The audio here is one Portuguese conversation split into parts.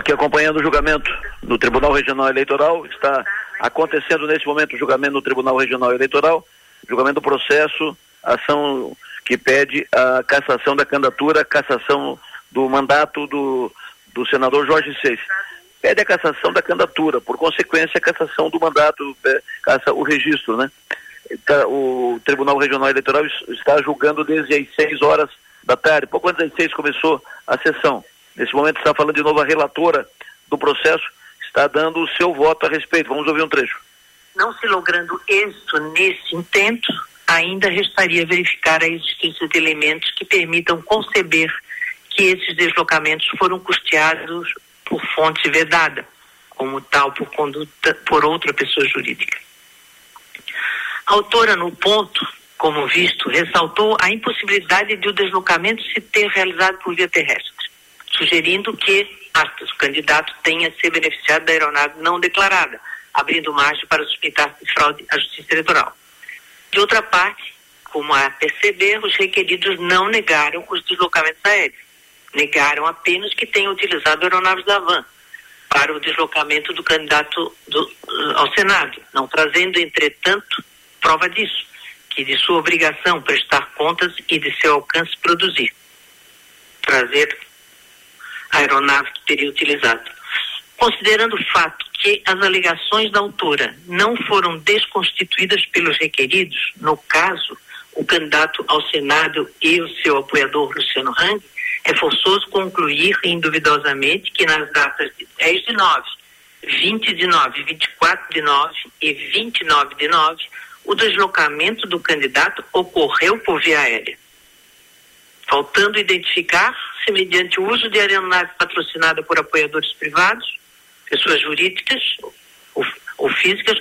aqui acompanhando o julgamento no Tribunal Regional Eleitoral. Está acontecendo nesse momento o julgamento no Tribunal Regional Eleitoral, julgamento do processo, ação que pede a cassação da candidatura, cassação do mandato do, do senador Jorge Seif. Pede a cassação da candidatura, por consequência, a cassação do mandato, é, caça o registro, né? Tá, o Tribunal Regional Eleitoral está julgando desde as 6 horas da tarde. Pouco antes das 6 começou a sessão. Nesse momento está falando de novo a relatora do processo, está dando o seu voto a respeito. Vamos ouvir um trecho. Não se logrando êxito nesse intento, ainda restaria verificar a existência de elementos que permitam conceber que esses deslocamentos foram custeados por fonte vedada, como tal por conduta por outra pessoa jurídica. A autora, no ponto, como visto, ressaltou a impossibilidade de o deslocamento se ter realizado por via terrestre sugerindo que o candidato tenha se beneficiado da aeronave não declarada, abrindo margem para suspeitar de fraude à Justiça Eleitoral. De outra parte, como a perceber, os requeridos não negaram os deslocamentos aéreos. Negaram apenas que tenham utilizado aeronaves da van para o deslocamento do candidato do, ao Senado, não trazendo, entretanto, prova disso, que de sua obrigação prestar contas e de seu alcance produzir. Trazer aeronave que teria utilizado. Considerando o fato que as alegações da autora não foram desconstituídas pelos requeridos, no caso, o candidato ao Senado e o seu apoiador Luciano Hang, é forçoso concluir induvidosamente que nas datas de 10 de 9, 20 de 9, 24 de 9 e 29 de 9, o deslocamento do candidato ocorreu por via aérea. Faltando identificar se mediante o uso de aeronave patrocinada por apoiadores privados, pessoas jurídicas ou, ou físicas,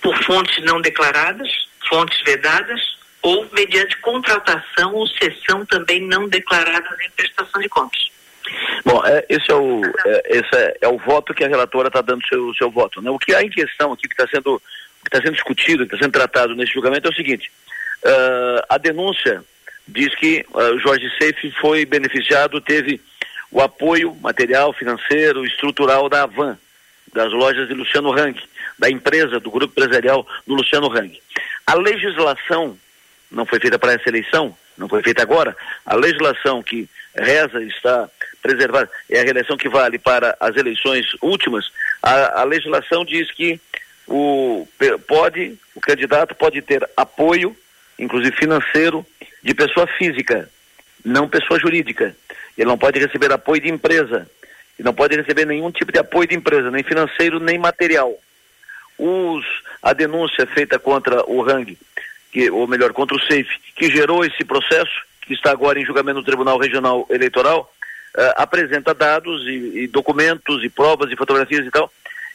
por fontes não declaradas, fontes vedadas, ou mediante contratação ou cessão também não declaradas em prestação de contas. Bom, é, esse, é o, é, esse é, é, o voto que a relatora está dando seu seu voto. Né? O que há em questão aqui, que está sendo, que tá sendo discutido, que está sendo tratado nesse julgamento é o seguinte: uh, a denúncia diz que uh, Jorge Seife foi beneficiado, teve o apoio material, financeiro, estrutural da Avan, das lojas de Luciano Hang, da empresa, do grupo empresarial do Luciano Hang. A legislação não foi feita para essa eleição, não foi feita agora. A legislação que reza está preservada, é a reeleição que vale para as eleições últimas. A, a legislação diz que o, pode, o candidato pode ter apoio, inclusive financeiro, de pessoa física, não pessoa jurídica. Ele não pode receber apoio de empresa. Ele não pode receber nenhum tipo de apoio de empresa, nem financeiro, nem material. Os, a denúncia feita contra o Rang, que, ou melhor, contra o SAFE, que gerou esse processo, que está agora em julgamento no Tribunal Regional Eleitoral, uh, apresenta dados e, e, documentos e provas e fotografias e tal,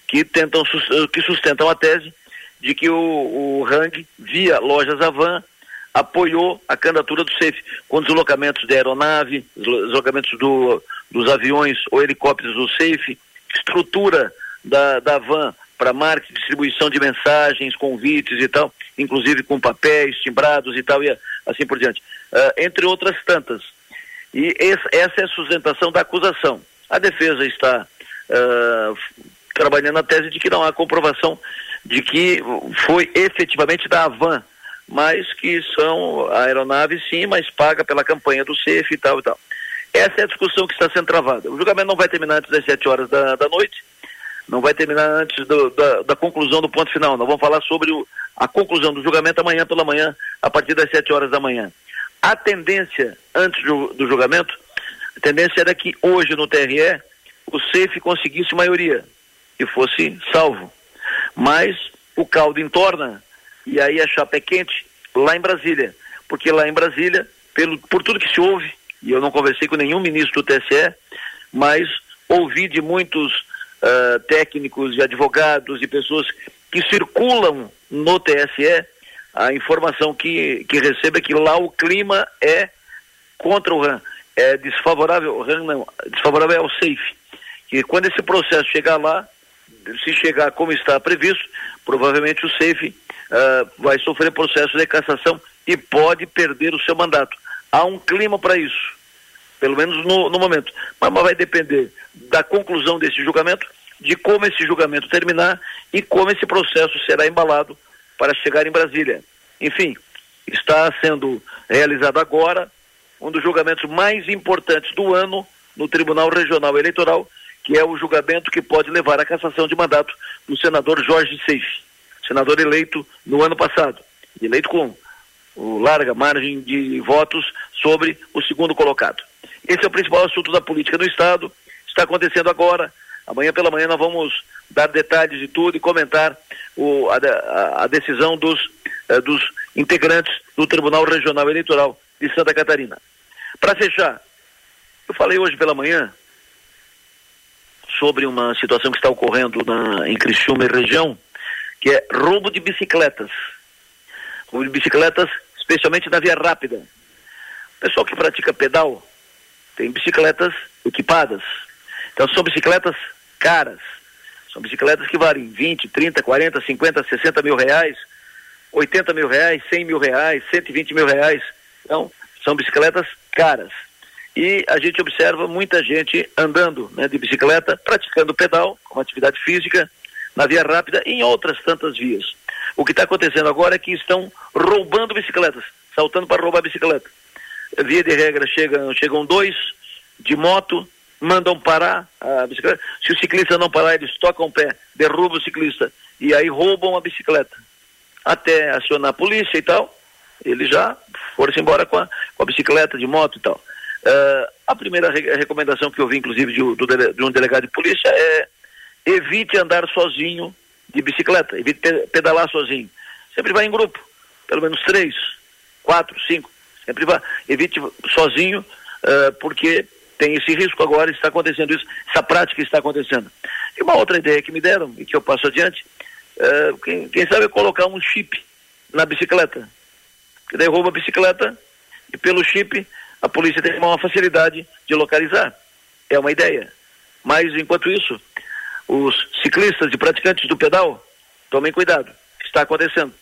que, tentam, que sustentam a tese de que o, o Rang, via lojas Avan, apoiou a candidatura do SEIF, com deslocamentos de aeronave, deslocamentos do, dos aviões ou helicópteros do SEIF, estrutura da, da van para marketing, distribuição de mensagens, convites e tal, inclusive com papéis, timbrados e tal, e assim por diante. Uh, entre outras tantas. E esse, essa é a sustentação da acusação. A defesa está uh, trabalhando a tese de que não há comprovação de que foi efetivamente da Avan mas que são aeronaves sim, mas paga pela campanha do CEF e tal e tal. Essa é a discussão que está sendo travada. O julgamento não vai terminar antes das 7 horas da, da noite, não vai terminar antes do, da, da, conclusão do ponto final. Nós vamos falar sobre o, a conclusão do julgamento amanhã pela manhã, a partir das 7 horas da manhã. A tendência, antes do, do julgamento, a tendência era que hoje no TRE o CEF conseguisse maioria e fosse salvo. Mas o caldo entorna e aí a chapa é quente lá em Brasília, porque lá em Brasília, pelo, por tudo que se ouve, e eu não conversei com nenhum ministro do TSE, mas ouvi de muitos uh, técnicos e advogados e pessoas que circulam no TSE, a informação que, que recebe é que lá o clima é contra o RAM, é desfavorável, RAM não, desfavorável ao SAFE, que quando esse processo chegar lá, se chegar como está previsto, provavelmente o SAFE uh, vai sofrer processo de cassação e pode perder o seu mandato. Há um clima para isso. pelo menos no, no momento. Mas, mas vai depender da conclusão desse julgamento, de como esse julgamento terminar e como esse processo será embalado para chegar em Brasília. Enfim, está sendo realizado agora um dos julgamentos mais importantes do ano no Tribunal Regional Eleitoral, que é o julgamento que pode levar à cassação de mandato do senador Jorge Seife, senador eleito no ano passado, eleito com larga margem de votos sobre o segundo colocado. Esse é o principal assunto da política no Estado, está acontecendo agora. Amanhã pela manhã nós vamos dar detalhes de tudo e comentar o, a, a, a, decisão dos, eh, dos integrantes do Tribunal Regional Eleitoral de Santa Catarina. Para fechar, eu falei hoje pela manhã sobre uma situação que está ocorrendo na, em Criciúma e região, que é roubo de bicicletas. Roubo de bicicletas, especialmente na via rápida. O pessoal que pratica pedal tem bicicletas equipadas. Então são bicicletas caras. São bicicletas que valem 20, 30, 40, 50, 60 mil reais, 80 mil reais, 100 mil reais, 120 mil reais. Então, são bicicletas caras. E a gente observa muita gente andando né, de bicicleta, praticando pedal, como atividade física, na via rápida em outras tantas vias. O que está acontecendo agora é que estão roubando bicicletas, saltando para roubar bicicleta. Via de regra, chegam, chegam dois de moto, mandam parar a bicicleta. Se o ciclista não parar, eles tocam o pé, derrubam o ciclista e aí roubam a bicicleta. Até acionar a polícia e tal, eles já foram-se embora com a, com a bicicleta de moto e tal. Uh, a primeira re recomendação que eu vi, inclusive, de, de um delegado de polícia é evite andar sozinho de bicicleta, evite pedalar sozinho. Sempre vá em grupo, pelo menos três, quatro, cinco. Sempre vá, evite sozinho, uh, porque tem esse risco agora, está acontecendo isso, essa prática está acontecendo. E uma outra ideia que me deram e que eu passo adiante, uh, quem, quem sabe é colocar um chip na bicicleta. Que derruba a bicicleta e pelo chip a polícia tem uma facilidade de localizar. É uma ideia. Mas, enquanto isso, os ciclistas e praticantes do pedal, tomem cuidado. Está acontecendo.